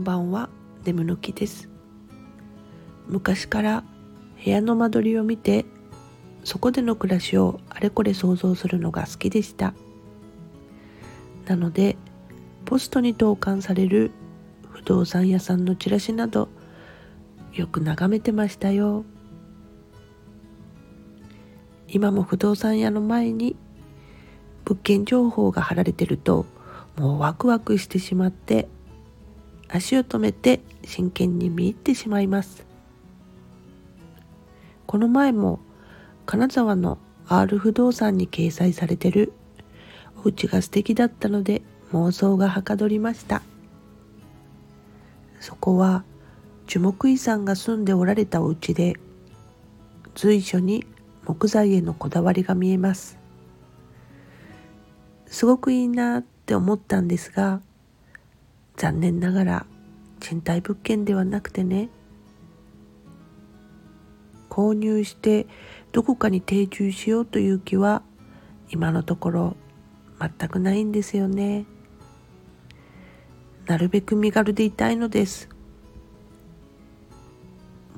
んばんは。眠ぬきです。昔から部屋の間取りを見てそこでの暮らしをあれこれ想像するのが好きでした。なのでポストに投函される不動産屋さんのチラシなどよく眺めてましたよ。今も不動産屋の前に物件情報が貼られてるともうワクワクしてしまって足を止めて真剣に見入ってしまいます。この前も金沢の R 不動産に掲載されてるお家が素敵だったので妄想がはかどりました。そこは樹木医さんが住んでおられたお家で随所に木材へのこだわりが見えます。すごくいいなって思ったんですが残念ながら賃貸物件ではなくてね購入してどこかに定住しようという気は今のところ全くないんですよね。なるべく身軽でいたいのです。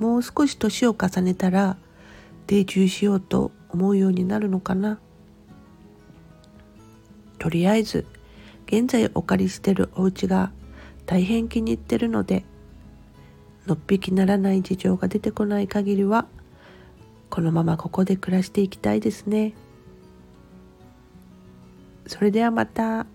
もう少し年を重ねたら定住しようと思うようになるのかな。とりあえず現在お借りしてるお家が大変気に入ってるのでのっぴきならない事情が出てこない限りはこのままここで暮らしていきたいですね。それではまた。